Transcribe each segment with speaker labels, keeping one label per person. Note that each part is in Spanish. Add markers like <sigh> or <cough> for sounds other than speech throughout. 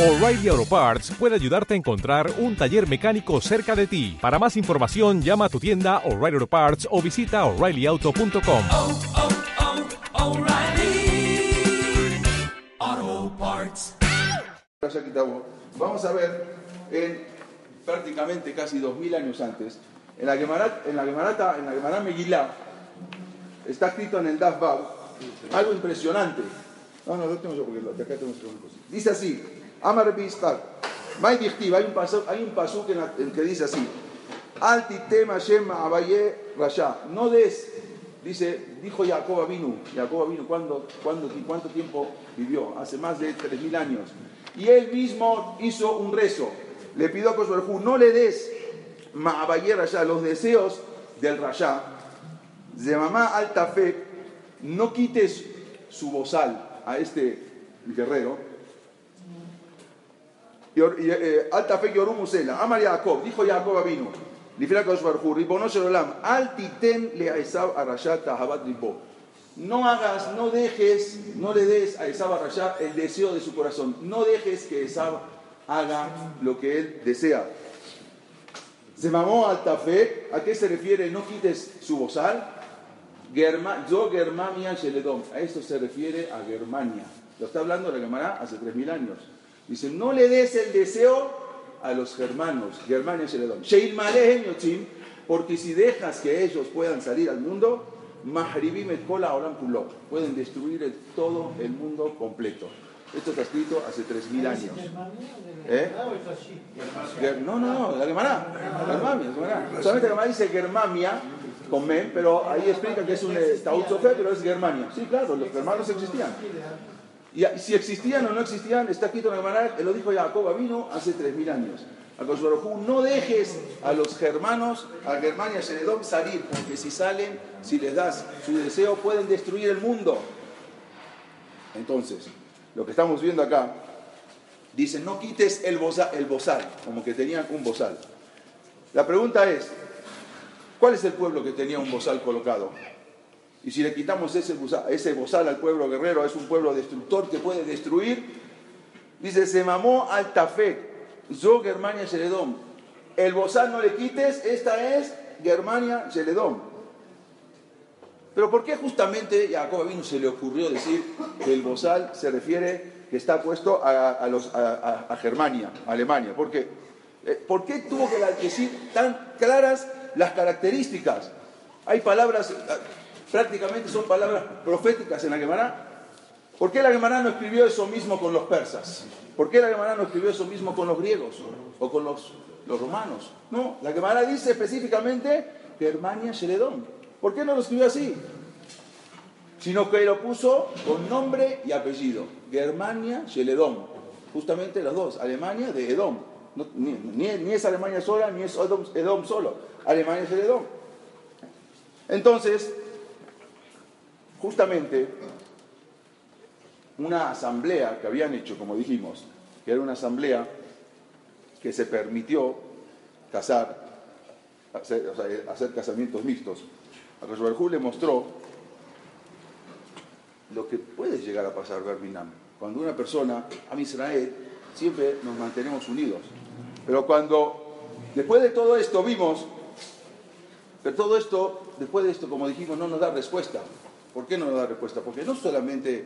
Speaker 1: O'Reilly Auto Parts puede ayudarte a encontrar un taller mecánico cerca de ti. Para más información, llama a tu tienda O'Reilly Auto Parts o visita oreillyauto.com.
Speaker 2: oh, oh,
Speaker 3: Kitabo. Vamos a ver en prácticamente casi 2000 años antes, en la Gemara, en la Gemarata, en la Gemara Megilá, está escrito en el Daf algo impresionante. No, no, lo tengo yo porque de acá tengo cosa. Dice así, Amar hay un pasuk, hay un la- en que dice así, Al titem Hashem Abaye Rasha, no des, dice, dijo Jacob vino, Jacob vino, ¿cuándo, cuándo, ¿cuánto tiempo vivió? Hace más de 3.000 años. Y él mismo hizo un rezo, le pidió a Kosoverjú, no le des Ma'abaye Rasha, los deseos del Rasha, de mamá alta fe, no quites su bozal a este guerrero, Eh, alta fe Yorum Musela, Amar Jacob, dijo Jacob vino, Lifra Kosh Barjú, Ribono Shelolam, al titen le a Esab a Rashat Ahabat Ribo. No hagas, no dejes, no le des a Esab a Rashat el deseo de su corazón. No dejes que Esab haga lo que él desea. Se mamó alta fe, ¿a qué se refiere? No quites su bozal. Yo Germania Sheledom, a esto se refiere a Germania. Lo está hablando la Gemara hace 3.000 años. Dice, no le des el deseo a los germanos, Germania Sheledom. Sheil Malehem Yotzim, porque si dejas que ellos puedan salir al mundo, pueden destruir todo el mundo completo. Esto está escrito hace 3.000 años. ¿Eh? No, no, no, la Gemara. Germania, la Gemara. Solamente la Gemara dice Germania con men, pero ahí explica que es un eh, Taut Sofer, pero es Germania. Sí, claro, los germanos existían. Y a- si existían o no existían, está escrito en la Gemara, lo dijo Jacob vino hace 3.000 años. A Koshbarujú, no dejes a los germanos, a Germania, Shenedom salir, porque si salen, si les das su deseo, pueden destruir el mundo. Entonces, lo que estamos viendo acá, dice, no quites el bozal, el bozal, como que tenían un bozal. La pregunta es, ¿cuál es el pueblo que tenía un bozal colocado? Y si le quitamos ese bozal, al pueblo guerrero, es un pueblo destructor que puede destruir. Dice, se mamó al tafet, yo Germania Sheledom. El bozal no le quites, esta es Germania Sheledom. Pero ¿por qué justamente a Jacob vino se le ocurrió decir que el bozal se refiere, que está puesto a, a a, Germania, Alemania? ¿Por qué? Eh, ¿Por qué tuvo que decir tan claras las características? Hay palabras, prácticamente son palabras proféticas en la Gemara. ¿Por qué la Gemara no escribió eso mismo con los persas? ¿Por qué la Gemara no escribió eso mismo con los griegos o con los, romanos? No, la Gemara dice específicamente Germania Sheledón. ¿Por qué no lo escribió así? Sino que lo puso con nombre y apellido. Germania Sheledón. Justamente los dos. Alemania de Edom. No, ni, es Alemania sola, ni es Edom, Edom solo. Alemania Sheledón. Entonces, justamente una asamblea que habían hecho, como dijimos, que era una asamblea que se permitió casar, hacer, casamientos mixtos. A Koshbarjú le mostró lo que puede llegar a pasar, Berminam. Cuando una persona, a Israel, siempre nos mantenemos unidos. Pero cuando, después de todo esto, vimos pero todo esto, después de esto, como dijimos, no nos da respuesta. ¿Por qué no nos da respuesta? Porque no solamente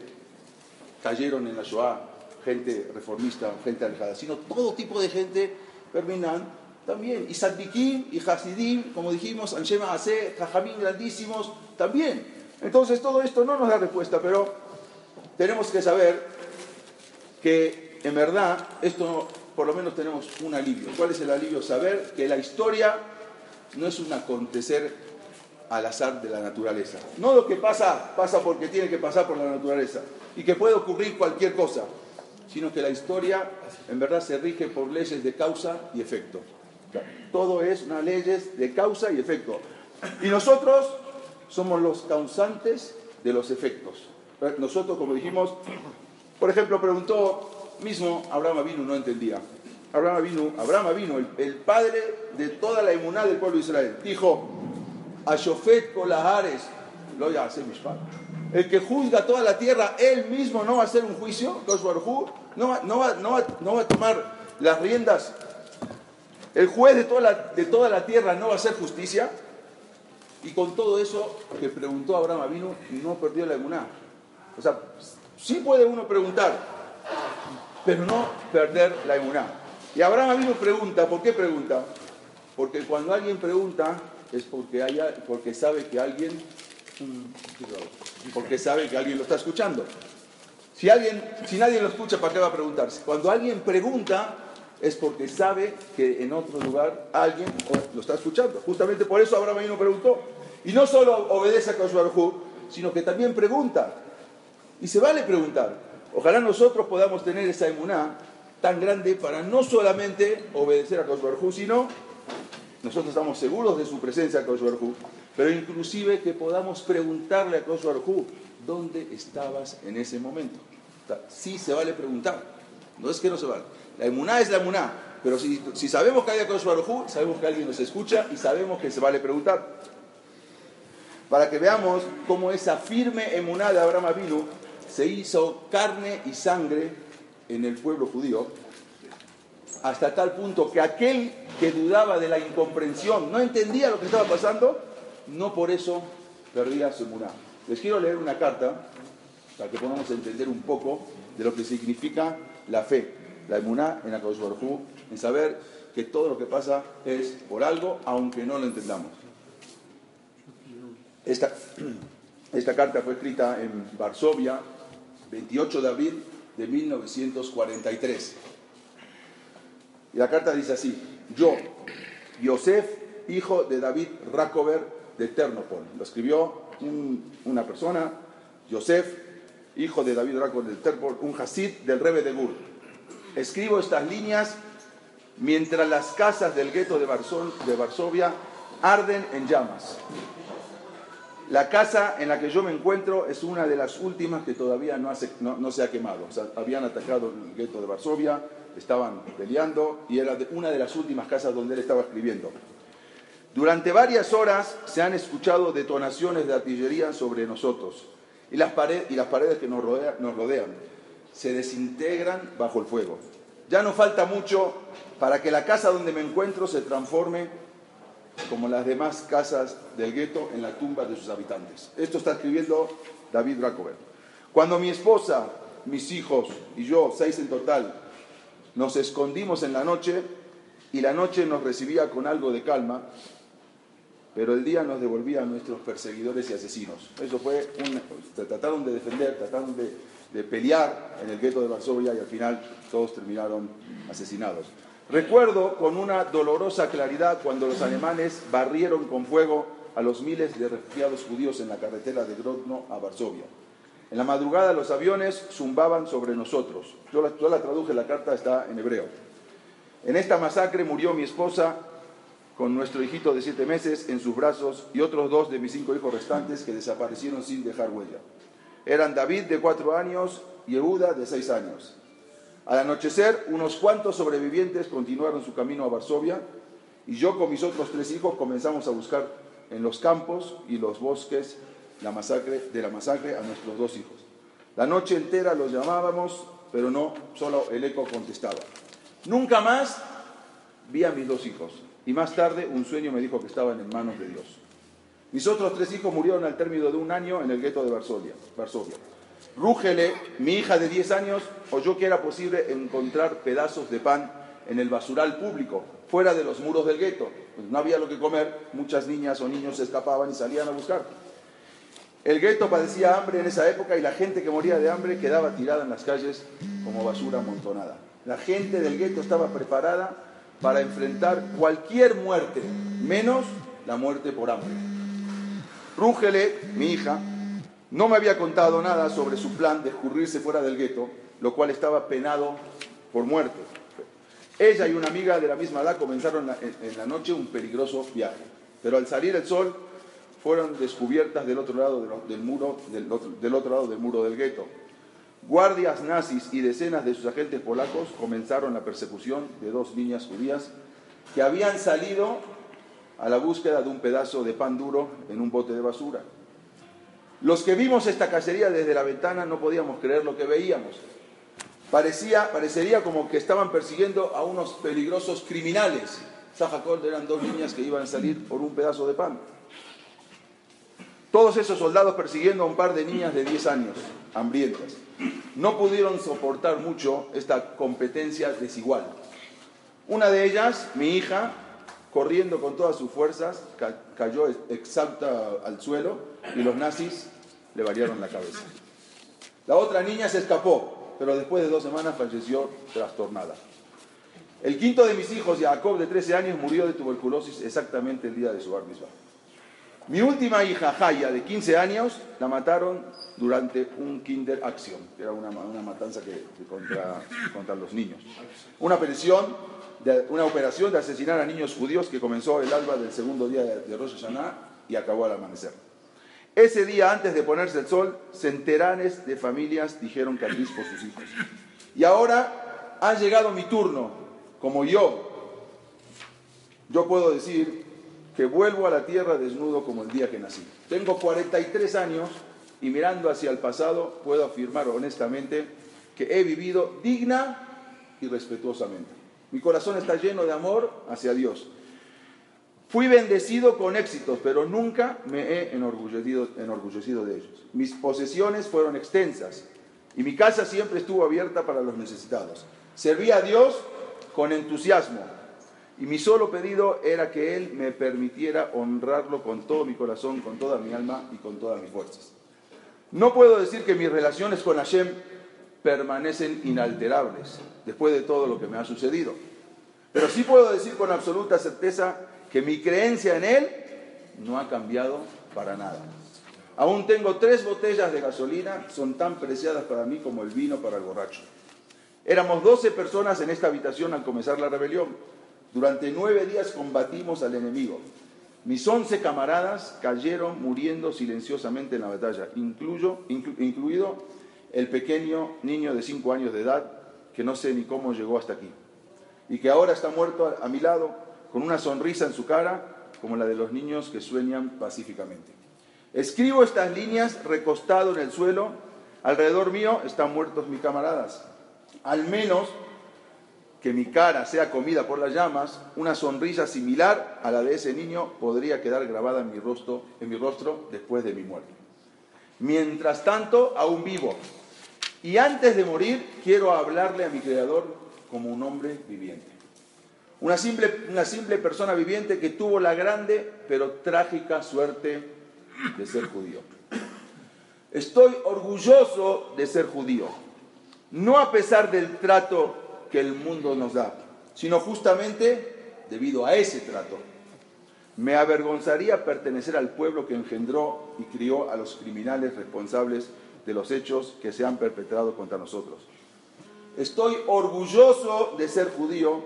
Speaker 3: cayeron en la Shoah gente reformista, gente alejada, sino todo tipo de gente, Perminan, también. Y Saddikim y Hasidim, como dijimos, Anshema Ase, Jajamín grandísimos, también. Entonces todo esto no nos da respuesta, pero tenemos que saber que en verdad esto por lo menos tenemos un alivio. ¿Cuál es el alivio? Saber que la historia no es un acontecer al azar de la naturaleza. No lo que pasa, pasa porque tiene que pasar por la naturaleza y que puede ocurrir cualquier cosa, sino que la historia en verdad se rige por leyes de causa y efecto. Todo es unas leyes de causa y efecto. Y nosotros somos los causantes de los efectos. Nosotros, como dijimos, por ejemplo, preguntó mismo Abraham Avinu, no entendía. Abraham Avinu, Abraham Avinu el, el padre de toda la emuná del pueblo de Israel, dijo, a Shofet Kolahares, lo ya hace Mishpat. el que juzga toda la tierra, él mismo no va a hacer un juicio, no va, no, va, no, va, no va a tomar las riendas. El juez de toda, la, de toda la tierra no va a hacer justicia. Y con todo eso que preguntó Abraham Avinu, no perdió la emuná. O sea, sí puede uno preguntar, pero no perder la emuná. Y Abraham Avinu pregunta, ¿por qué pregunta? Porque cuando alguien pregunta es porque, sabe que alguien porque sabe que alguien lo está escuchando. Si nadie lo escucha, ¿para qué va a preguntarse? Cuando alguien pregunta, es porque sabe que en otro lugar alguien lo está escuchando. Justamente por eso Abraham no preguntó. Y no solo obedece a Koshbarhu, sino que también pregunta. Y se vale preguntar. Ojalá nosotros podamos tener esa emuná tan grande para no solamente obedecer a Koshbarhu, sino nosotros estamos seguros de su presencia a Koshbarhu, pero inclusive que podamos preguntarle a Koshbarhu, ¿dónde estabas en ese momento? Sí se vale preguntar, no es que no se vale. La emuná es la emuná, pero si, sabemos que hay a Baruj sabemos que alguien nos escucha y sabemos que se vale preguntar. Para que veamos cómo esa firme emuná de Abraham Avinu se hizo carne y sangre en el pueblo judío, hasta tal punto que aquel que dudaba de la incomprensión, no entendía lo que estaba pasando, no por eso perdía su emuná. Les quiero leer una carta para que podamos entender un poco de lo que significa la fe la emuná en Akadosh Baruj en saber que todo lo que pasa es por algo, aunque no lo entendamos. Esta, <clears throat> esta carta fue escrita en Varsovia, 28 de abril de 1943. Y la carta dice así, yo, Yosef, hijo de David Rakover de Ternopol. Lo escribió una persona, Yosef, hijo de David Rakover de Ternopol, un hasid del Rebe de Gur. Escribo estas líneas mientras las casas del gueto de, Varsovia arden en llamas. La casa en la que yo me encuentro es una de las últimas que todavía no, se ha quemado. habían atacado el gueto de Varsovia, estaban peleando y era una de las últimas casas donde él estaba escribiendo. Durante varias horas se han escuchado detonaciones de artillería sobre nosotros y las, paredes que nos rodean se desintegran bajo el fuego. Ya no falta mucho para que la casa donde me encuentro se transforme como las demás casas del gueto en la tumba de sus habitantes. Esto está escribiendo David Rakover. Cuando mi esposa, mis hijos y yo, seis en total, nos escondimos en la noche y la noche nos recibía con algo de calma, pero el día nos devolvía a nuestros perseguidores y asesinos. Eso fue un, trataron de defender, trataron de pelear en el gueto de Varsovia y al final todos terminaron asesinados. Recuerdo con una dolorosa claridad cuando los alemanes barrieron con fuego a los miles de refugiados judíos en la carretera de Grodno a Varsovia. En la madrugada los aviones zumbaban sobre nosotros. Yo la, yo la traduje, la carta está en hebreo. En esta masacre murió mi esposa con nuestro hijito de siete meses en sus brazos y otros dos de mis cinco hijos restantes que desaparecieron sin dejar huella. Eran David de cuatro años y Yehuda de seis años. Al anochecer, unos cuantos sobrevivientes continuaron su camino a Varsovia y yo con mis otros tres hijos comenzamos a buscar en los campos y los bosques la masacre, de la masacre a nuestros dos hijos. La noche entera los llamábamos, pero no, solo el eco contestaba. Nunca más vi a mis dos hijos y más tarde un sueño me dijo que estaban en manos de Dios. Mis otros tres hijos murieron al término de un año en el gueto de Varsovia. Varsovia. Rúgele, mi hija de 10 años, oyó que era posible encontrar pedazos de pan en el basural público, fuera de los muros del gueto. Pues no había lo que comer, muchas niñas o niños se escapaban y salían a buscar. El gueto padecía hambre en esa época y la gente que moría de hambre quedaba tirada en las calles como basura amontonada. La gente del gueto estaba preparada para enfrentar cualquier muerte, menos la muerte por hambre. Rúgele, mi hija, no me había contado nada sobre su plan de escurrirse fuera del gueto, lo cual estaba penado por muerte. Ella y una amiga de la misma edad comenzaron en la noche un peligroso viaje, pero al salir el sol fueron descubiertas del otro lado del muro, del otro, lado del muro del gueto. Guardias nazis y decenas de sus agentes polacos comenzaron la persecución de dos niñas judías que habían salido a la búsqueda de un pedazo de pan duro en un bote de basura. Los que vimos esta cacería desde la ventana no podíamos creer lo que veíamos. Parecía, parecería como que estaban persiguiendo a unos peligrosos criminales. Sajacol eran dos niñas que iban a salir por un pedazo de pan. Todos esos soldados persiguiendo a un par de niñas de 10 años, hambrientas. No pudieron soportar mucho esta competencia desigual. Una de ellas, mi hija, corriendo con todas sus fuerzas, ca- cayó exhausta al suelo y los nazis le variaron la cabeza. La otra niña se escapó, pero después de dos semanas falleció trastornada. El quinto de mis hijos, Jacob, de 13 años, murió de tuberculosis exactamente el día de su bar mitzvah. Mi última hija, Jaya, de 15 años, la mataron durante un Kinder Action, que era una, matanza que, contra, contra los niños. Una operación, de, una operación de asesinar a niños judíos que comenzó el alba del segundo día de, Rosh Hashanah y acabó al amanecer. Ese día, antes de ponerse el sol, centenares de familias dijeron Kaddish por sus hijos. Y ahora ha llegado mi turno, como yo. Yo puedo decir que vuelvo a la tierra desnudo como el día que nací. Tengo 43 años y mirando hacia el pasado puedo afirmar honestamente que he vivido digna y respetuosamente. Mi corazón está lleno de amor hacia Dios. Fui bendecido con éxitos, pero nunca me he enorgullecido, de ellos. Mis posesiones fueron extensas y mi casa siempre estuvo abierta para los necesitados. Serví a Dios con entusiasmo y mi solo pedido era que Él me permitiera honrarlo con todo mi corazón, con toda mi alma y con todas mis fuerzas. No puedo decir que mis relaciones con Hashem permanecen inalterables después de todo lo que me ha sucedido. Pero sí puedo decir con absoluta certeza que mi creencia en Él no ha cambiado para nada. Aún tengo tres botellas de gasolina, son tan preciadas para mí como el vino para el borracho. Éramos 12 personas en esta habitación al comenzar la rebelión. Durante nueve días combatimos al enemigo. Mis 11 camaradas cayeron muriendo silenciosamente en la batalla, incluyo, inclu- incluido el pequeño niño de 5 años de edad que no sé ni cómo llegó hasta aquí y que ahora está muerto a mi lado con una sonrisa en su cara como la de los niños que sueñan pacíficamente. Escribo estas líneas recostado en el suelo, alrededor mío están muertos mis camaradas. Al menos que mi cara sea comida por las llamas, una sonrisa similar a la de ese niño podría quedar grabada en mi rostro, en mi rostro después de mi muerte. Mientras tanto, aún vivo. Y antes de morir, quiero hablarle a mi Creador como un hombre viviente. Una simple, una simple persona viviente que tuvo la grande pero trágica suerte de ser judío. Estoy orgulloso de ser judío, no a pesar del trato que el mundo nos da, sino justamente debido a ese trato. Me avergonzaría pertenecer al pueblo que engendró y crió a los criminales responsables de los hechos que se han perpetrado contra nosotros. Estoy orgulloso de ser judío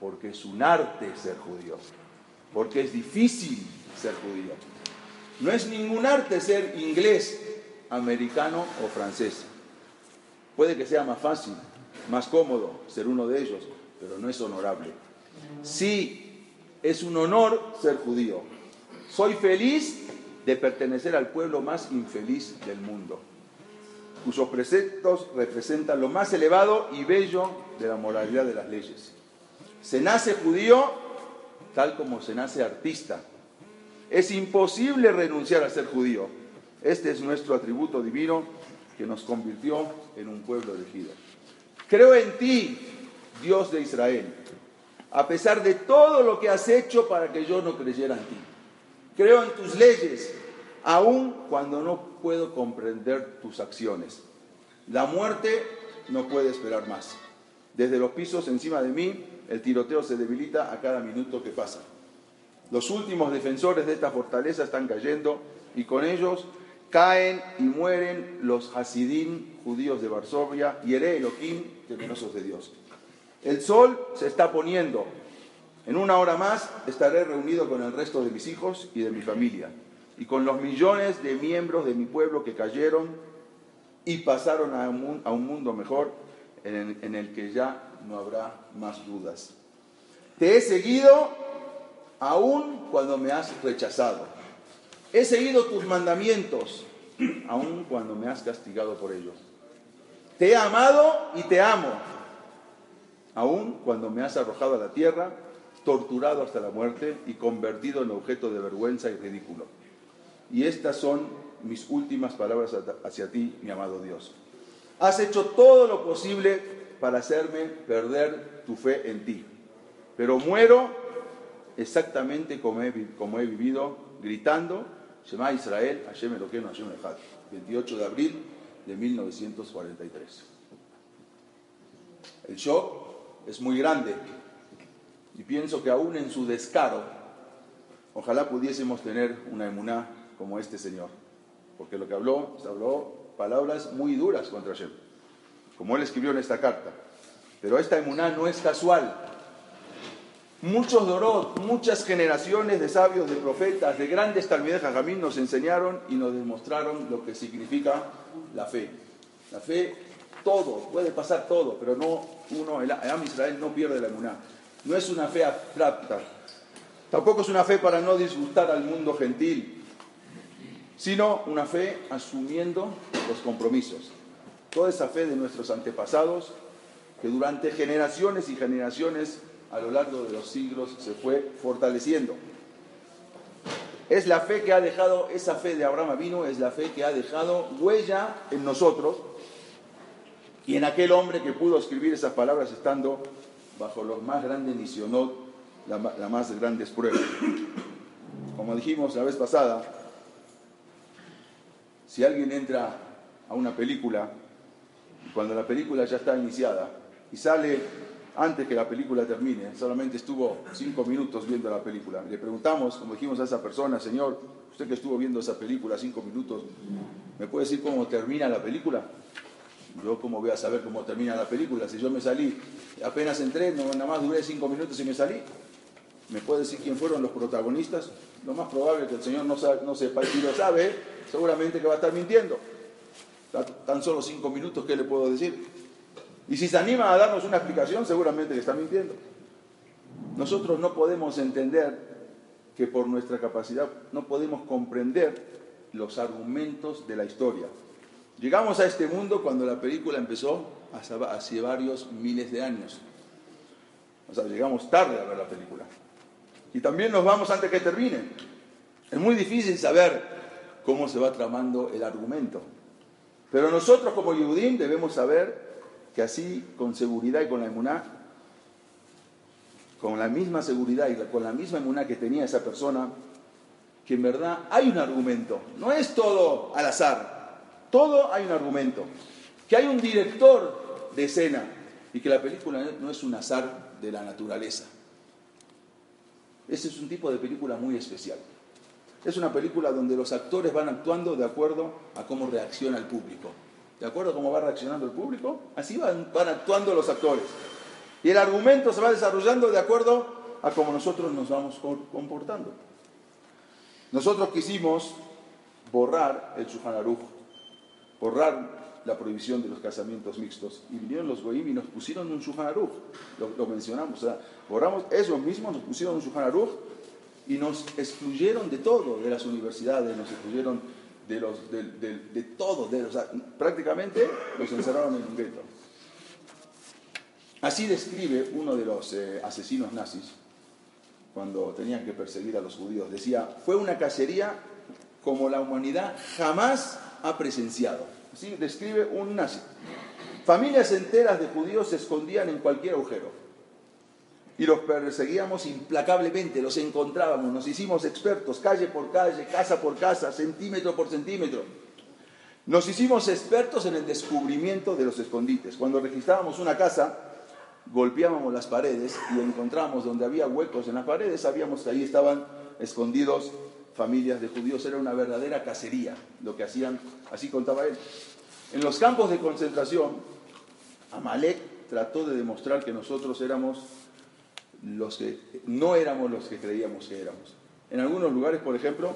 Speaker 3: porque es un arte ser judío, porque es difícil ser judío. No es ningún arte ser inglés, americano o francés. Puede que sea más fácil, más cómodo ser uno de ellos, pero no es honorable. Sí, es un honor ser judío. Soy feliz de pertenecer al pueblo más infeliz del mundo, cuyos preceptos representan lo más elevado y bello de la moralidad de las leyes. Se nace judío tal como se nace artista. Es imposible renunciar a ser judío. Este es nuestro atributo divino que nos convirtió en un pueblo elegido. Creo en ti, Dios de Israel, a pesar de todo lo que has hecho para que yo no creyera en ti. Creo en tus leyes, aun cuando no puedo comprender tus acciones. La muerte no puede esperar más. Desde los pisos encima de mí, el tiroteo se debilita a cada minuto que pasa. Los últimos defensores de esta fortaleza están cayendo y con ellos caen y mueren los Hasidim judíos de Varsovia y Ere Elohim, temerosos de Dios. El sol se está poniendo. En una hora más estaré reunido con el resto de mis hijos y de mi familia y con los millones de miembros de mi pueblo que cayeron y pasaron a un, mundo mejor en el, que ya no habrá más dudas. Te he seguido aun cuando me has rechazado. He seguido tus mandamientos <clears throat> aun cuando me has castigado por ello. Te he amado y te amo, aun cuando me has arrojado a la tierra, torturado hasta la muerte y convertido en objeto de vergüenza y ridículo. Y estas son mis últimas palabras hacia ti, mi amado Dios. Has hecho todo lo posible para hacerme perder tu fe en ti, pero muero exactamente como he, como he vivido, gritando, Shema Israel, Hashem Eloqueno, Hashem Echad, 28 de abril de 1943. El shock es muy grande y pienso que aún en su descaro, ojalá pudiésemos tener una emuná como este señor, porque lo que habló, habló palabras muy duras contra Hashem, como él escribió en esta carta. Pero esta emuná no es casual, Muchos Dorot, muchas generaciones de sabios, de profetas, de grandes talmides Jajamín nos enseñaron y nos demostraron lo que significa la fe. La fe, todo, puede pasar todo, pero no uno, el Am Israel no pierde la emuná. No es una fe abstracta. Tampoco es una fe para no disgustar al mundo gentil, sino una fe asumiendo los compromisos. Toda esa fe de nuestros antepasados que durante generaciones y generaciones a lo largo de los siglos se fue fortaleciendo. Es la fe que ha dejado, esa fe de Abraham vino, es la fe que ha dejado huella en nosotros y en aquel hombre que pudo escribir esas palabras estando bajo los más grandes misionot, las la más grandes pruebas. Como dijimos la vez pasada, si alguien entra a una película, cuando la película ya está iniciada y sale antes que la película termine, solamente estuvo cinco minutos viendo la película. Le preguntamos, como dijimos a esa persona, Señor, usted que estuvo viendo esa película cinco minutos, ¿me puede decir cómo termina la película? Yo cómo voy a saber cómo termina la película, si yo me salí, apenas entré, no, nada más duré cinco minutos y me salí. ¿Me puede decir quién fueron los protagonistas? Lo más probable es que el Señor no, no sepa, si lo sabe, seguramente que va a estar mintiendo. Tan solo cinco minutos, ¿qué le puedo decir? Y si se anima a darnos una explicación, seguramente que está mintiendo. Nosotros no podemos entender que por nuestra capacidad no podemos comprender los argumentos de la historia. Llegamos a este mundo cuando la película empezó hace varios miles de años. O sea, llegamos tarde a ver la película. Y también nos vamos antes que termine. Es muy difícil saber cómo se va tramando el argumento. Pero nosotros como Yehudim debemos saber que así, con seguridad y con la emuná, con la misma seguridad y con la misma emuná que tenía esa persona, que en verdad hay un argumento, no es todo al azar, todo hay un argumento, que hay un director de escena y que la película no es un azar de la naturaleza. Ese es un tipo de película muy especial. Es una película donde los actores van actuando de acuerdo a cómo reacciona el público. ¿De acuerdo a cómo va reaccionando el público? Así van, actuando los actores. Y el argumento se va desarrollando de acuerdo a cómo nosotros nos vamos comportando. Nosotros quisimos borrar el Shulchan borrar la prohibición de los casamientos mixtos. Y vinieron los goim y nos pusieron un Shulchan lo, mencionamos. O sea, borramos eso mismo, nos pusieron un Shulchan y nos excluyeron de todo, de las universidades, nos excluyeron de, los, todo, prácticamente los encerraron en un gueto. Así describe uno de los eh, asesinos nazis cuando tenían que perseguir a los judíos. Decía, fue una cacería como la humanidad jamás ha presenciado. Así describe un nazi. Familias enteras de judíos se escondían en cualquier agujero y los perseguíamos implacablemente, los encontrábamos, nos hicimos expertos, calle por calle, casa por casa, centímetro por centímetro. Nos hicimos expertos en el descubrimiento de los escondites. Cuando registrábamos una casa, golpeábamos las paredes y encontramos donde había huecos en las paredes, sabíamos que ahí estaban escondidos familias de judíos. Era una verdadera cacería lo que hacían, así contaba él. En los campos de concentración, Amalek trató de demostrar que nosotros éramos los que no éramos los que creíamos que éramos. En algunos lugares, por ejemplo,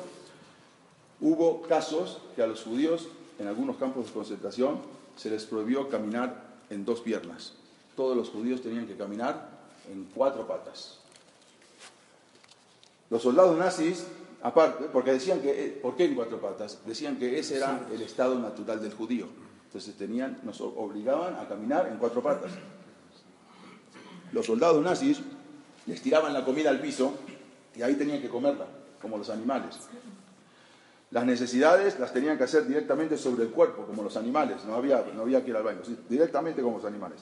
Speaker 3: hubo casos que a los judíos, en algunos campos de concentración, se les prohibió caminar en dos piernas. Todos los judíos tenían que caminar en cuatro patas. Los soldados nazis Aparte, porque decían que, eh, ¿por qué en cuatro patas? Decían que ese era el estado natural del judío. Entonces tenían, nos obligaban a caminar en cuatro patas. Los soldados nazis les tiraban la comida al piso y ahí tenían que comerla, como los animales. Las necesidades las tenían que hacer directamente sobre el cuerpo, como los animales. No había, no había que ir al baño, directamente como los animales.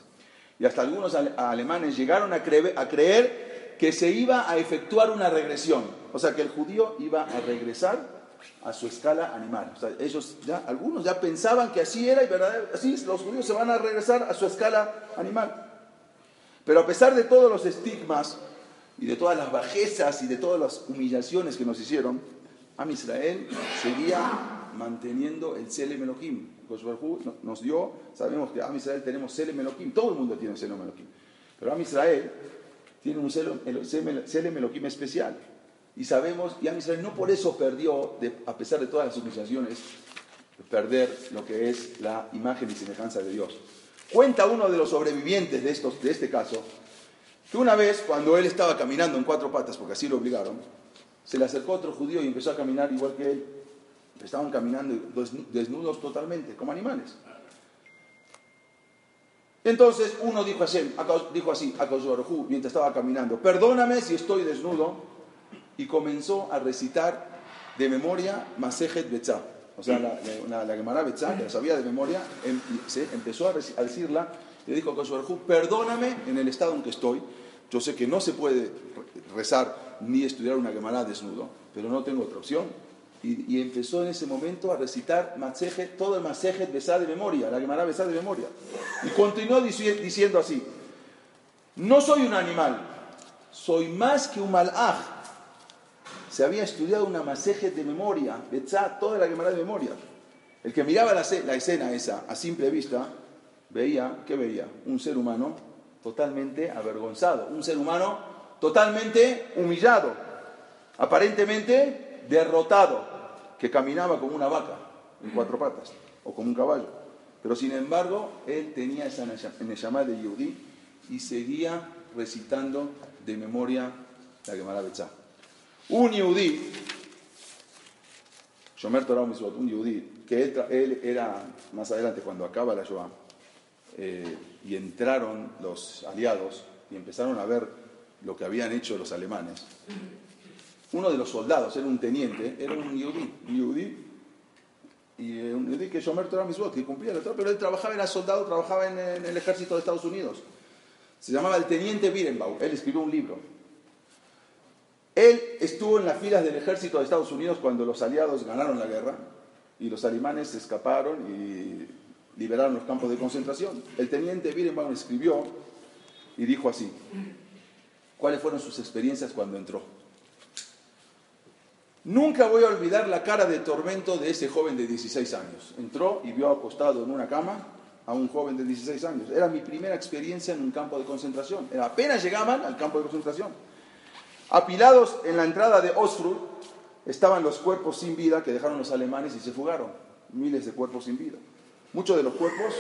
Speaker 3: Y hasta algunos ale- alemanes llegaron a creer, a creer que se iba a efectuar una regresión. O sea, que el judío iba a regresar a su escala animal. O sea, ellos ya, algunos ya pensaban que así era y verdad, así los judíos se van a regresar a su escala animal. Pero a pesar de todos los estigmas y de todas las bajezas y de todas las humillaciones que nos hicieron, Am Israel seguía manteniendo el Selem Elohim. Nos dio, sabemos que Am Israel tenemos Selem Elohim, todo el mundo tiene Selem Elohim. Pero Am Israel tiene un Selem Elohim especial. Y sabemos, y Am Israel no por eso perdió, de- a pesar de todas las humillaciones, perder lo que es la imagen y semejanza de Dios. Cuenta uno de los sobrevivientes de, estos, de este caso, que una vez cuando él estaba caminando en cuatro patas, porque así lo obligaron, se le acercó otro judío y empezó a caminar igual que él. Estaban caminando desnu- desnudos totalmente, como animales. Entonces uno dijo así, dijo así a Kosh Baruj Hu, mientras estaba caminando, perdóname si estoy desnudo, y comenzó a recitar de memoria Masejet Betzah. O sea, la, la, la Gemara que la sabía de memoria, em- se empezó a, a decirla, le dijo a Hu, perdóname en el estado en que estoy, yo sé que no se puede re- rezar ni estudiar una Gemara desnudo, pero no tengo otra opción. Y, y empezó en ese momento a recitar Masejet, todo el Masejet Besá de memoria, la Gemara Besá de memoria. Y continuó dici- diciendo así, no soy un animal, soy más que un malaj. Se había estudiado una maseje de memoria, Betzá, toda la Gemara de memoria. El que miraba la, la escena esa a simple vista, veía, ¿qué veía? Un ser humano totalmente avergonzado, un ser humano totalmente humillado, aparentemente derrotado, que caminaba como una vaca en cuatro patas o como un caballo. Pero sin embargo, él tenía esa llamada de Yehudí y seguía recitando de memoria la Gemara Betzá. Un Yehudí, Shomer Torah un Yehudí, que él, él era más adelante cuando acaba la Shoah, eh, y entraron los aliados y empezaron a ver lo que habían hecho los alemanes. Uno de los soldados, era un teniente, era un Yehudí, un Yehudí, y eh, un Yehudí que Shomer Torah Mitzvot, que cumplía la Torah, pero él trabajaba, era soldado, trabajaba en, en el ejército de Estados Unidos. Se llamaba el teniente Birenbaum, él escribió un libro. Él estuvo en las filas del ejército de Estados Unidos cuando los aliados ganaron la guerra y los alemanes escaparon y liberaron los campos de concentración. El teniente Birenbaum escribió y dijo así, ¿cuáles fueron sus experiencias cuando entró? Nunca voy a olvidar la cara de tormento de ese joven de 16 años. Entró y vio acostado en una cama a un joven de 16 años. Era mi primera experiencia en un campo de concentración. Apenas llegaban al campo de concentración. Apilados en la entrada de Osfrud estaban los cuerpos sin vida que dejaron los alemanes y se fugaron. Miles de cuerpos sin vida. Muchos de los cuerpos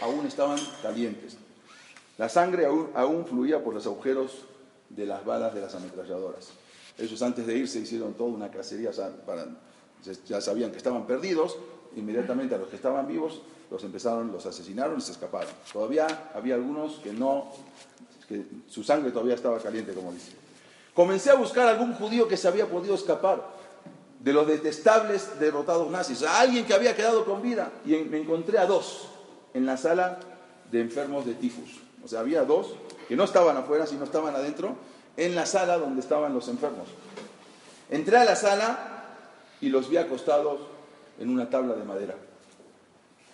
Speaker 3: aún estaban calientes. La sangre aún, fluía por los agujeros de las balas de las ametralladoras. Ellos antes de irse hicieron toda una cacería, para- ya sabían que estaban perdidos, inmediatamente a los que estaban vivos los empezaron, los asesinaron y se escaparon. Todavía había algunos que no, que su sangre todavía estaba caliente, como dice. Comencé a buscar algún judío que se había podido escapar de los detestables derrotados nazis, sea, alguien que había quedado con vida, y me encontré a dos en la sala de enfermos de tifus. O sea, había dos que no estaban afuera, sino estaban adentro, en la sala donde estaban los enfermos. Entré a la sala y los vi acostados en una tabla de madera.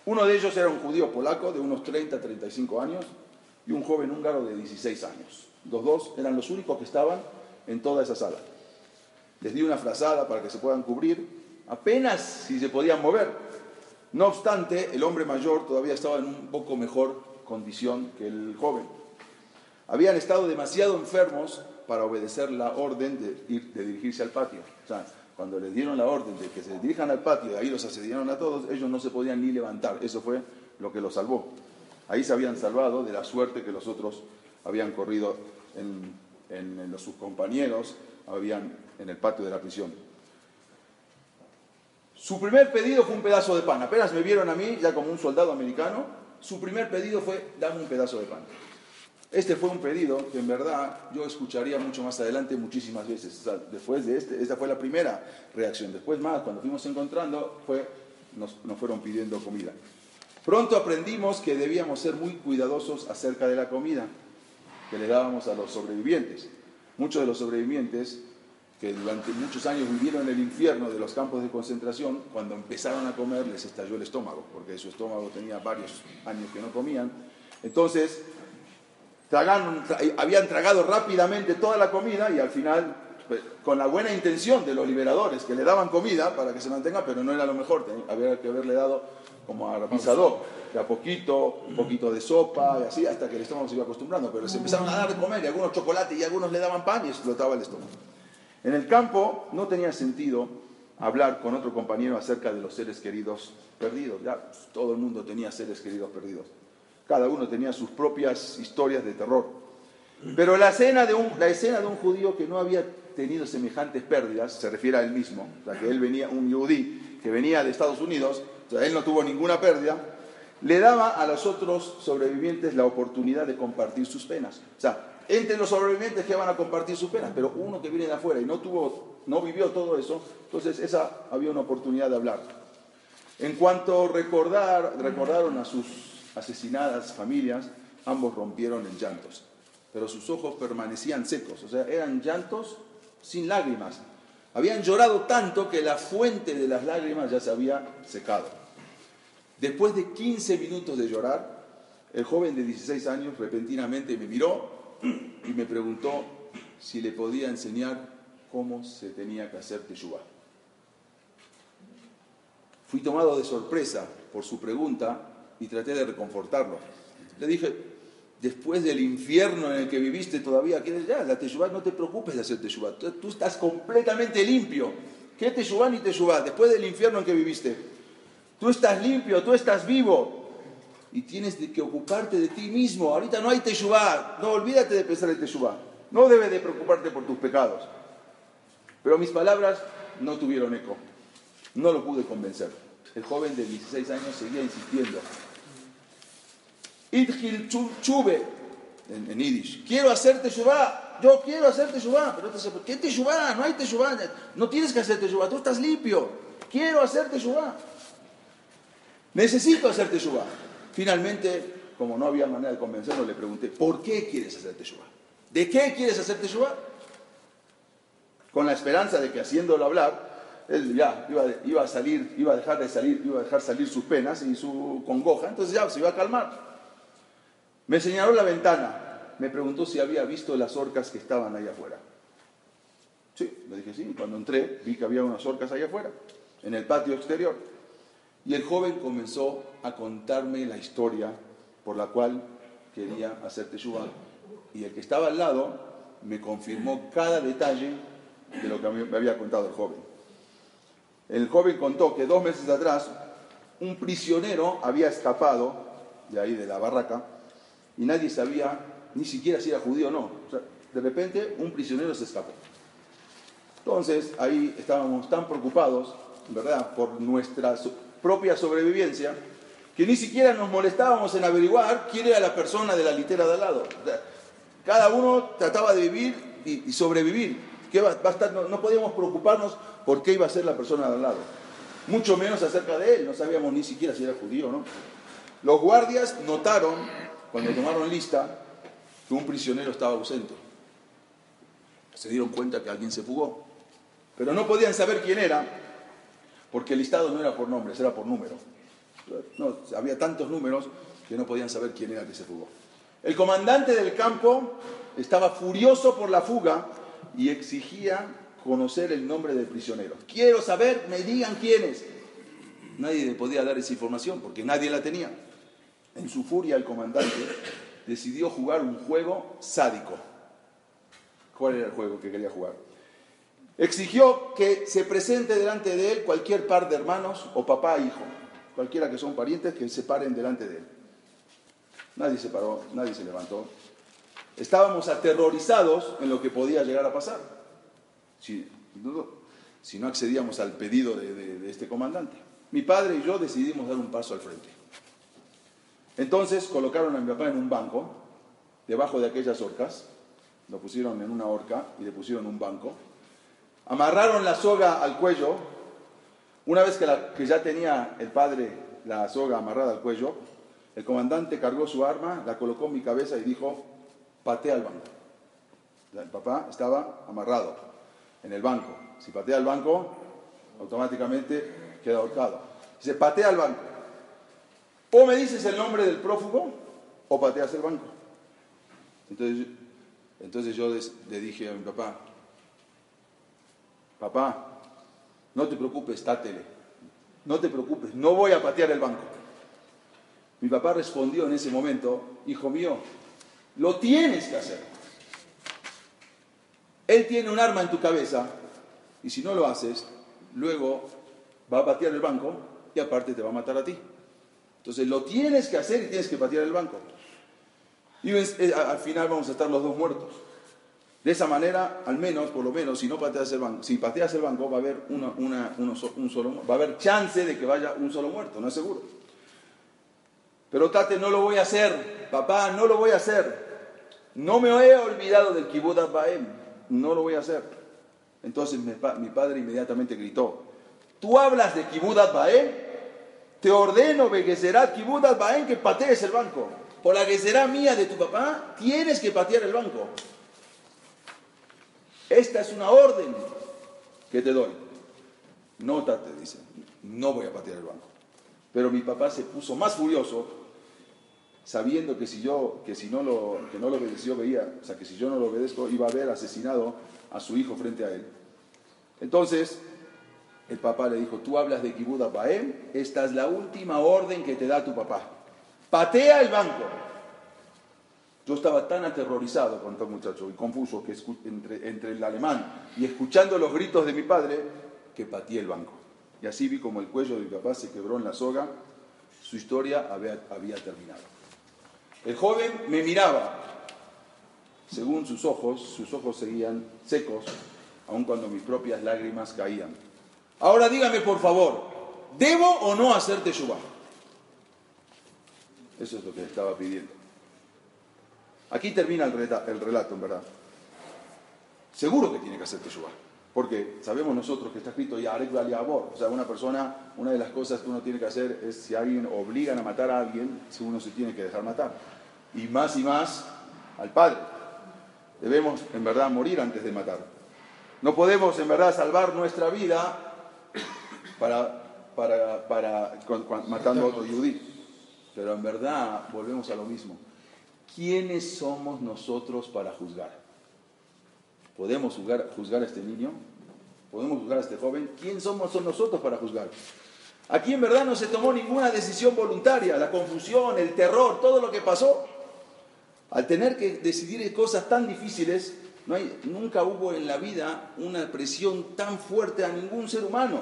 Speaker 3: Uno de ellos era un judío polaco de unos 30, 35 años y un joven húngaro de 16 años. Los dos eran los únicos que estaban en toda esa sala. Les di una frazada para que se puedan cubrir, apenas si se podían mover. No obstante, el hombre mayor todavía estaba en un poco mejor condición que el joven. Habían estado demasiado enfermos para obedecer la orden de, ir, de dirigirse al patio. O sea, cuando les dieron la orden de que se dirijan al patio y ahí los asediaron a todos, ellos no se podían ni levantar. Eso fue lo que los salvó. Ahí se habían salvado de la suerte que los otros habían corrido en, en, los, sus compañeros, habían en el patio de la prisión. Su primer pedido fue un pedazo de pan. Apenas me vieron a mí, ya como un soldado americano, su primer pedido fue, dame un pedazo de pan. Este fue un pedido que en verdad yo escucharía mucho más adelante muchísimas veces. Después de este, esta fue la primera reacción. Después más, cuando fuimos encontrando, fue, nos, nos fueron pidiendo comida. Pronto aprendimos que debíamos ser muy cuidadosos acerca de la comida que le dábamos a los sobrevivientes. Muchos de los sobrevivientes que durante muchos años vivieron en el infierno de los campos de concentración, cuando empezaron a comer les estalló el estómago, porque su estómago tenía varios años que no comían. Entonces, tragaron- tra- habían tragado rápidamente toda la comida y al final, pues, con la buena intención de los liberadores, que le daban comida para que se mantenga, pero no era lo mejor, había que haberle dado como a pisador, de a poquito, un poquito de sopa y así, hasta que el estómago se iba acostumbrando, pero se empezaron a dar de comer y algunos chocolate y algunos le daban pan y explotaba el estómago. En el campo no tenía sentido hablar con otro compañero acerca de los seres queridos perdidos. Ya pues, todo el mundo tenía seres queridos perdidos. Cada uno tenía sus propias historias de terror. Pero la escena de un, la escena de un judío que no había tenido semejantes pérdidas, se refiere a él mismo, o sea, que él venía, un yudí que venía de Estados Unidos, o él no tuvo ninguna pérdida, le daba a los otros sobrevivientes la oportunidad de compartir sus penas. O sea, entre los sobrevivientes que van a compartir sus penas, pero uno que viene de afuera y no tuvo, no vivió todo eso, entonces esa había una oportunidad de hablar. En cuanto recordar, recordaron a sus asesinadas familias, ambos rompieron en llantos, pero sus ojos permanecían secos, o sea, eran llantos sin lágrimas. Habían llorado tanto que la fuente de las lágrimas ya se había secado. Después de 15 minutos de llorar, el joven de 16 años repentinamente me miró y me preguntó si le podía enseñar cómo se tenía que hacer teshuvah. Fui tomado de sorpresa por su pregunta y traté de reconfortarlo. Le dije, después del infierno en el que viviste todavía, ¿quieres ya? La teshuvah, no te preocupes de hacer teshuvah. Tú, estás completamente limpio. ¿Qué teshuvah ni teshuvah? Después del infierno en que viviste. Tú estás limpio, tú estás vivo. Y tienes que ocuparte de ti mismo. Ahorita no hay teshuvah. No, olvídate de pensar en teshuvah. No debes de preocuparte por tus pecados. Pero mis palabras no tuvieron eco. No lo pude convencer. El joven de 16 años seguía insistiendo. Idgil chu- chube, en, en Yiddish. Quiero hacer teshuvah. Yo quiero hacer teshuvah. Pero te dice, ¿qué teshuvah? No hay teshuvah. No tienes que hacer teshuvah. Tú estás limpio. Quiero hacer teshuvah. Necesito hacer teshuvah. Finalmente, como no había manera de convencerlo, le pregunté, ¿por qué quieres hacer teshuvah? ¿De qué quieres hacer teshuvah? Con la esperanza de que haciéndolo hablar, él ya iba, iba a salir, iba a dejar de salir, iba a dejar salir sus penas y su congoja, entonces ya se iba a calmar. Me señaló la ventana, me preguntó si había visto las orcas que estaban ahí afuera. Sí, le dije sí, cuando entré vi que había unas orcas ahí afuera, en el patio exterior. Y el joven comenzó a contarme la historia por la cual quería hacer teshuvah. Y el que estaba al lado me confirmó cada detalle de lo que me había contado el joven. El joven contó que dos meses atrás un prisionero había escapado de ahí de la barraca y nadie sabía ni siquiera si era judío o no. De repente un prisionero se escapó. Entonces ahí estábamos tan preocupados, ¿verdad?, por nuestra propia sobrevivencia, que ni siquiera nos molestábamos en averiguar quién era la persona de la litera de al lado. Cada uno trataba de vivir y, sobrevivir. ¿Qué? No, no podíamos preocuparnos por qué iba a ser la persona de al lado. Mucho menos acerca de él, no sabíamos ni siquiera si era judío o no. Los guardias notaron, cuando tomaron lista, un prisionero estaba ausente. Se dieron cuenta que alguien se fugó. Pero no podían saber quién era, porque el listado no era por nombres, era por número. No, había tantos números que no podían saber quién era que se fugó. El comandante del campo estaba furioso por la fuga y exigía conocer el nombre del prisionero. Quiero saber, me digan quién es. Nadie le podía dar esa información porque nadie la tenía. En su furia el comandante decidió jugar un juego sádico. ¿Cuál era el juego que quería jugar? Exigió que se presente delante de él cualquier par de hermanos o papá e hijo, cualquiera que son parientes que se paren delante de él. Nadie se paró, nadie se levantó. Estábamos aterrorizados en lo que podía llegar a pasar. Si, no accedíamos al pedido de este comandante. Mi padre y yo decidimos dar un paso al frente. Entonces colocaron a mi papá en un banco, debajo de aquellas horcas, lo pusieron en una horca y le pusieron un banco, amarraron la soga al cuello, una vez que, que ya tenía el padre la soga amarrada al cuello, el comandante cargó su arma, la colocó en mi cabeza y dijo, patea al banco. El papá estaba amarrado en el banco. Si patea al banco, automáticamente queda ahorcado. Dice, patea al banco. O me dices el nombre del prófugo o pateas el banco. Entonces, entonces yo le dije a mi papá, papá, no te preocupes, tátele, no te preocupes, no voy a patear el banco. Mi papá respondió en ese momento, hijo mío, lo tienes que hacer. Él tiene un arma en tu cabeza y si no lo haces, luego va a patear el banco y aparte te va a matar a ti. Entonces lo tienes que hacer y tienes que patear el banco. Y eh, al final vamos a estar los dos muertos. De esa manera, al menos, por lo menos, si no pateas el banco, si pateas el banco, va a haber un solo, va a haber chance de que vaya un solo muerto, no es seguro. Pero Tate, no lo voy a hacer, papá, no lo voy a hacer. No me he olvidado del Kibbutz Baem, no lo voy a hacer. Entonces mi, mi padre inmediatamente gritó, ¿tú hablas de Kibbutz Baem? Te ordeno, Begezerat Baem, que patees el banco. Por la que será mía de tu papá, tienes que patear el banco. Esta es una orden que te doy. No, Tate, dice, no voy a patear el banco. Pero mi papá se puso más furioso, sabiendo que si yo, que si no lo, que no lo obedeció, veía, o sea, que si yo no lo obedezco, iba a haber asesinado a su hijo frente a él. Entonces, el papá le dijo, tú hablas de Kibbutz Baem, esta es la última orden que te da tu papá. Patea el banco. Yo estaba tan aterrorizado con este muchacho y confuso que entre, entre el alemán y escuchando los gritos de mi padre que pateé el banco. Y así vi como el cuello de mi papá se quebró en la soga. Su historia había, había terminado. El joven me miraba. Según sus ojos, sus ojos seguían secos, aun cuando mis propias lágrimas caían. Ahora dígame por favor, ¿debo o no hacer teshuva? Eso es lo que estaba pidiendo. Aquí termina el, relato, en verdad. Seguro que tiene que hacer teshuva. Porque sabemos nosotros que está escrito Yarek Baliabor. O sea, una persona, una de las cosas que uno tiene que hacer es si alguien obligan a matar a alguien, si uno se tiene que dejar matar. Y más y más al padre. Debemos, en verdad, morir antes de matar. No podemos, en verdad, salvar nuestra vida para, para, para con- con- matando a otro yudí. Pero en verdad, volvemos a lo mismo. ¿Quiénes somos nosotros para juzgar? ¿Podemos juzgar, juzgar a este niño? ¿Podemos juzgar a este joven? ¿Quién somos nosotros para juzgar? Aquí en verdad no se tomó ninguna decisión voluntaria, la confusión, el terror, todo lo que pasó. Al tener que decidir cosas tan difíciles, no hay, nunca hubo en la vida una presión tan fuerte a ningún ser humano.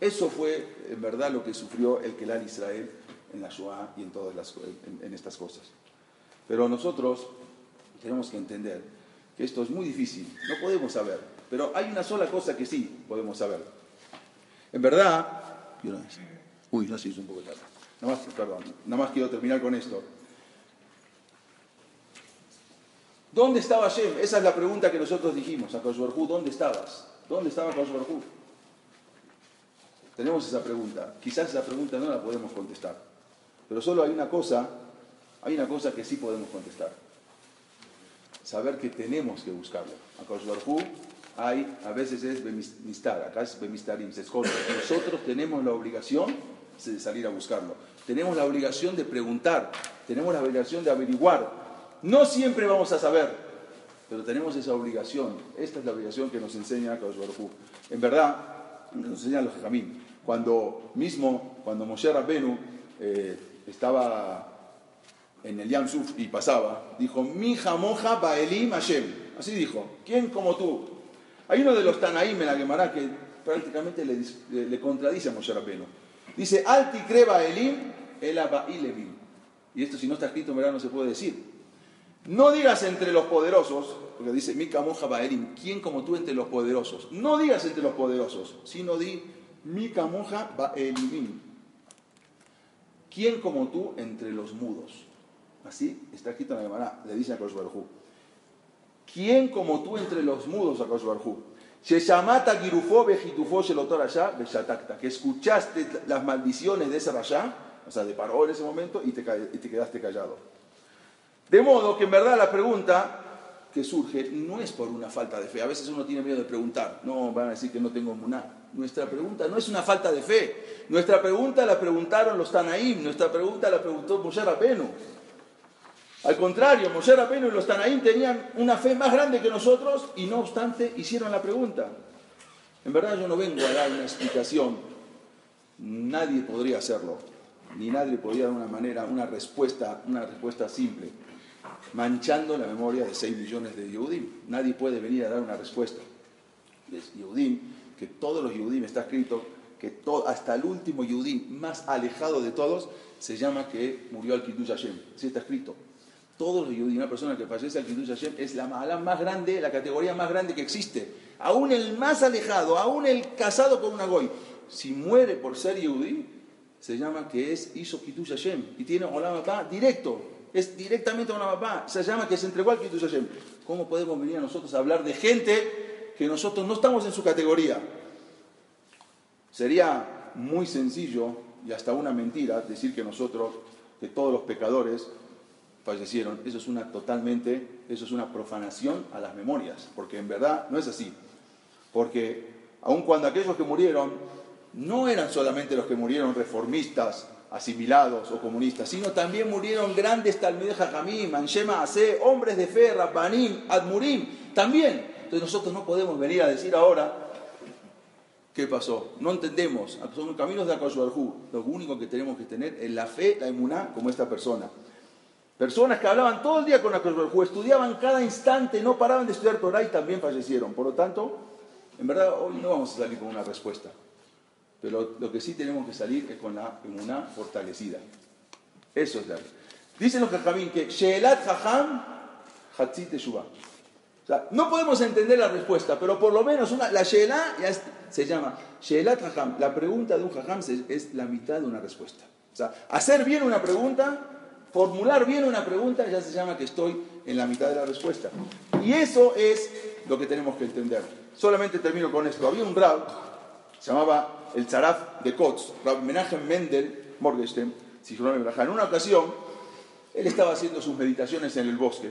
Speaker 3: Eso fue en verdad lo que sufrió el Kelal Israel en la Shoah y en todas las, en- estas cosas. Pero nosotros tenemos que entender que esto es muy difícil, no podemos saber, pero hay una sola cosa que sí podemos saber. En verdad, uy, ya se hizo un poco tarde. Nada más, perdón, nada más quiero terminar con esto. ¿Dónde estaba Shem? Esa es la pregunta que nosotros dijimos a Kosh Baruj Hu, ¿dónde estabas? ¿Dónde estaba Kosh Baruj Hu? Tenemos esa pregunta. Quizás esa pregunta no la podemos contestar. Pero solo hay una cosa, hay una cosa que sí podemos contestar. Saber que tenemos que buscarlo. A Kosh Baruj Hu hay, a veces es bemistar, acá es bemistarim, se esconde. Nosotros tenemos la obligación de salir a buscarlo. Tenemos la obligación de preguntar, tenemos la obligación de averiguar. No siempre vamos a saber, pero tenemos esa obligación. Esta es la obligación que nos enseña Hu. En verdad, nos enseñan los Jamín. Cuando mismo, cuando Moshe Rabbenu eh, estaba en el Yam Suf y pasaba, dijo, mi jamoja baelim Hashem. Así dijo, ¿quién como tú? Hay uno de los Tanaim en la Gemara que prácticamente le, le- le contradice a Moshe Rabbenu. Dice, alti creba elim el abailevim. Y esto si no está escrito en verdad no se puede decir. No digas entre los poderosos, porque dice Mika Moja Baerim, ¿quién como tú entre los poderosos? No digas entre los poderosos, sino di Mika Moja Baerim. ¿Quién como tú entre los mudos? Así está escrito en la Gemara, le dice a Hu. ¿Quién como tú entre los mudos a bejitufo shelotor allá. Que escuchaste las maldiciones de ese rayá, o sea, de paró en ese momento te, y te quedaste callado. De modo que en verdad la pregunta que surge no es por una falta de fe. A veces uno tiene miedo de preguntar. No, van a decir que no tengo muná. Nuestra pregunta no es una falta de fe. Nuestra pregunta la preguntaron los Tanaim. Nuestra pregunta la preguntó Moshe Rabenu. Al contrario, Moshe Rabenu y los Tanaim tenían una fe más grande que nosotros y no obstante hicieron la pregunta. En verdad yo no vengo a dar una explicación. Nadie podría hacerlo. Ni nadie podría dar una manera, una respuesta, una respuesta simple manchando la memoria de 6 millones de Yehudim. Nadie puede venir a dar una respuesta. Es Yehudim, que todos los Yehudim está escrito que hasta el último Yehudim más alejado de todos se llama que murió al Kiddush Hashem. Así está escrito. Todos los Yehudim, una persona que fallece al Kiddush Hashem es la mala más grande, la categoría más grande que existe. Aún el más alejado, aún el casado con una goy, si muere por ser Yehudim, se llama que es hizo Kiddush Hashem y tiene Olam directo, es directamente Olam Abba, se llama que se entregó al Kiddush Hashem. ¿Cómo podemos venir a nosotros a hablar de gente que nosotros no estamos en su categoría? Sería muy sencillo y hasta una mentira decir que nosotros, que todos los pecadores fallecieron. Eso es una totalmente, eso es una profanación a las memorias, porque en verdad no es así. Porque aun cuando aquellos que murieron no eran solamente los que murieron reformistas, asimilados o comunistas, sino también murieron grandes Talmideh Jajamim, Anshema Ase, hombres de fe, Rabbanim, Admurim, también. Entonces nosotros no podemos venir a decir ahora ¿Qué pasó? No entendemos. Son caminos de Akash Barjú. Lo único que tenemos que tener es la fe, la emuná, como esta persona. Personas que hablaban todo el día con Akash Barjú, estudiaban cada instante, no paraban de estudiar Torah y también fallecieron. Por lo tanto, en verdad, hoy no vamos a salir con una respuesta. Pero lo que sí tenemos que salir es con la emuná fortalecida. Eso es la. Dicen los Jajamín que Sheelat Jajam, Hatzit Teshuvah. O sea, no podemos entender la respuesta, pero por lo menos una, la Sheelá ya es- se llama Sheelat Jajam. La pregunta de un Jajam es la mitad de una respuesta. O sea, hacer bien una pregunta, formular bien una pregunta, ya se llama que estoy en la mitad de la respuesta. Y eso es lo que tenemos que entender. Solamente termino con esto. Había un rab, se llamaba el Zaraf de Kotz, Rab Menachem Mendel Morgenstern. En una ocasión, él estaba haciendo sus meditaciones en el bosque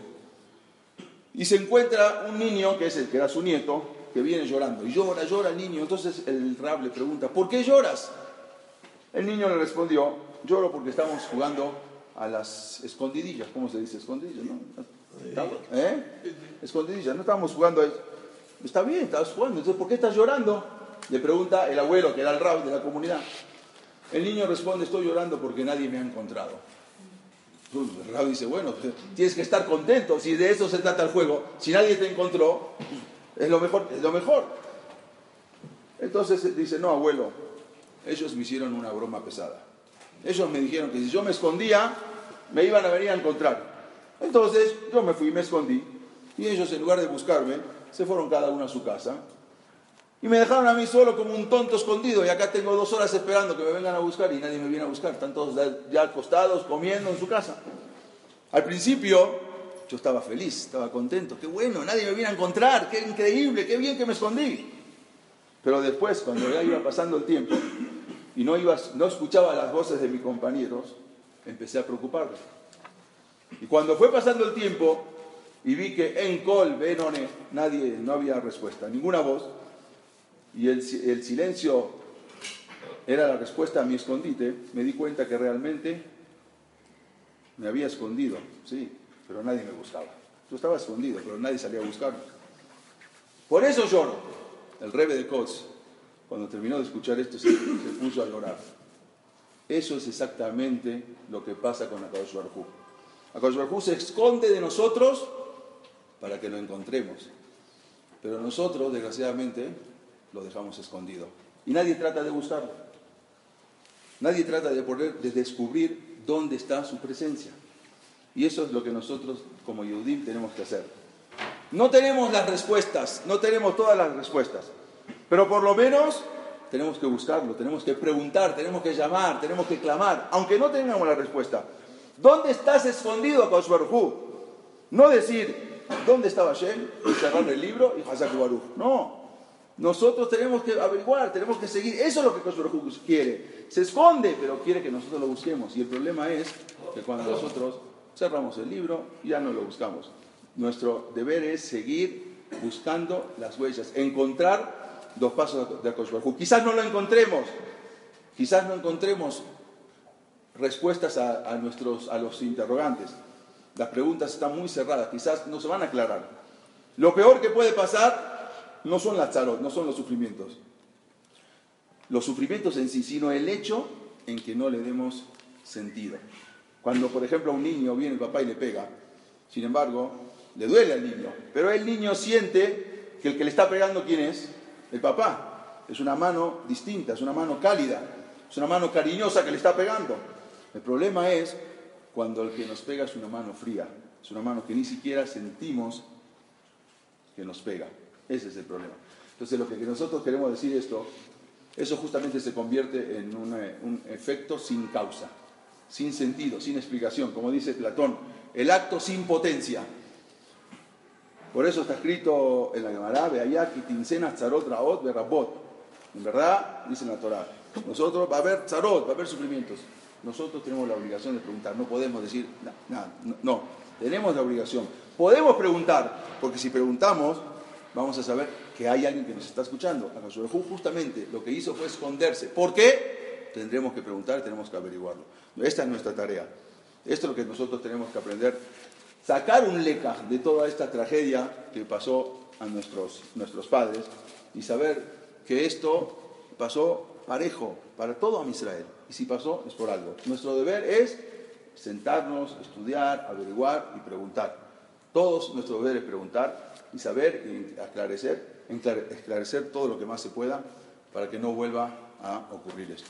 Speaker 3: y se encuentra un niño, que es el que era su nieto, que viene llorando. Y llora, llora el niño. Entonces el rab le pregunta, ¿por qué lloras? El niño le respondió, lloro porque estamos jugando a las escondidillas. ¿Cómo se dice escondidillas? No? ¿Eh? Escondidillas, no estábamos jugando a eso. Está bien, estabas jugando. Entonces, ¿por qué estás llorando? Le pregunta el abuelo, que era el rab de la comunidad. El niño responde, estoy llorando porque nadie me ha encontrado. El rab dice, bueno, tienes que estar contento, si de eso se trata el juego. Si nadie te encontró, es lo mejor. Es lo mejor. Entonces dice, no, abuelo, ellos me hicieron una broma pesada. Ellos me dijeron que si yo me escondía, me iban a venir a encontrar. Entonces yo me fui, me escondí, y ellos en lugar de buscarme, se fueron cada uno a su casa. Y me dejaron a mí solo como un tonto escondido, y acá tengo dos horas esperando que me vengan a buscar y nadie me viene a buscar. Están todos ya acostados, comiendo en su casa. Al principio yo estaba feliz, estaba contento, qué bueno, nadie me viene a encontrar, qué increíble, qué bien que me escondí. Pero después, cuando ya iba pasando el tiempo y no, iba, no escuchaba las voces de mis compañeros, empecé a preocuparme. Y cuando fue pasando el tiempo y vi que en Col, Benone, nadie, no había respuesta, ninguna voz, y el, si- el silencio era la respuesta a mi escondite, me di cuenta que realmente me había escondido, sí, pero nadie me buscaba. Yo estaba escondido, pero nadie salía a buscarme. Por eso lloro. El rebe de Kotz, cuando terminó de escuchar esto, se, puso a llorar. Eso es exactamente lo que pasa con Akadosh Hu se esconde de nosotros para que lo encontremos. Pero nosotros, desgraciadamente, lo dejamos escondido. Y nadie trata de buscarlo. Nadie trata de, poder, de descubrir dónde está su presencia. Y eso es lo que nosotros como Yehudim tenemos que hacer. No tenemos las respuestas, no tenemos todas las respuestas, pero por lo menos tenemos que buscarlo, tenemos que preguntar, tenemos que llamar, tenemos que clamar, aunque no tengamos la respuesta. ¿Dónde estás escondido, Koshbarhu? No decir, ¿dónde estaba Shem? Y cerrar el libro y Hazak Baruch. No. Nosotros tenemos que averiguar, tenemos que seguir. Eso es lo que Koshbarhu quiere. Se esconde, pero quiere que nosotros lo busquemos. Y el problema es que cuando nosotros cerramos el libro, ya no lo buscamos. Nuestro deber es seguir buscando las huellas, encontrar dos pasos de Koshbarhu. Quizás no lo encontremos, quizás no encontremos respuestas a, a, nuestros, a los interrogantes. Las preguntas están muy cerradas, quizás no se van a aclarar. Lo peor que puede pasar no son las charot, no son los sufrimientos. Los sufrimientos en sí, sino el hecho en que no le demos sentido. Cuando, por ejemplo, a un niño viene el papá y le pega, sin embargo, le duele al niño, pero el niño siente que el que le está pegando, ¿quién es? El papá. Es una mano distinta, es una mano cálida, es una mano cariñosa que le está pegando. El problema es cuando el que nos pega es una mano fría, es una mano que ni siquiera sentimos que nos pega. Ese es el problema. Entonces lo que nosotros queremos decir esto, eso justamente se convierte en un, un efecto sin causa, sin sentido, sin explicación, como dice Platón, el acto sin potencia. Por eso está escrito en la Gemara, Beayaki, Tincena, Tzarot, Raot, Berrabot. En verdad, dice en la Torah, nosotros va a haber tzarot, va a haber sufrimientos. Nosotros tenemos la obligación de preguntar, no podemos decir nada, no, no, tenemos la obligación. Podemos preguntar, porque si preguntamos, vamos a saber que hay alguien que nos está escuchando. A justamente lo que hizo fue esconderse. ¿Por qué? Tendremos que preguntar tenemos que averiguarlo. Esta es nuestra tarea. Esto es lo que nosotros tenemos que aprender. Sacar un leca de toda esta tragedia que pasó a nuestros, nuestros padres y saber que esto pasó parejo para todo a Israel. Y si pasó, es por algo. Nuestro deber es sentarnos, estudiar, averiguar y preguntar. Todos nuestro deber es preguntar y saber y esclarecer todo lo que más se pueda para que no vuelva a ocurrir esto.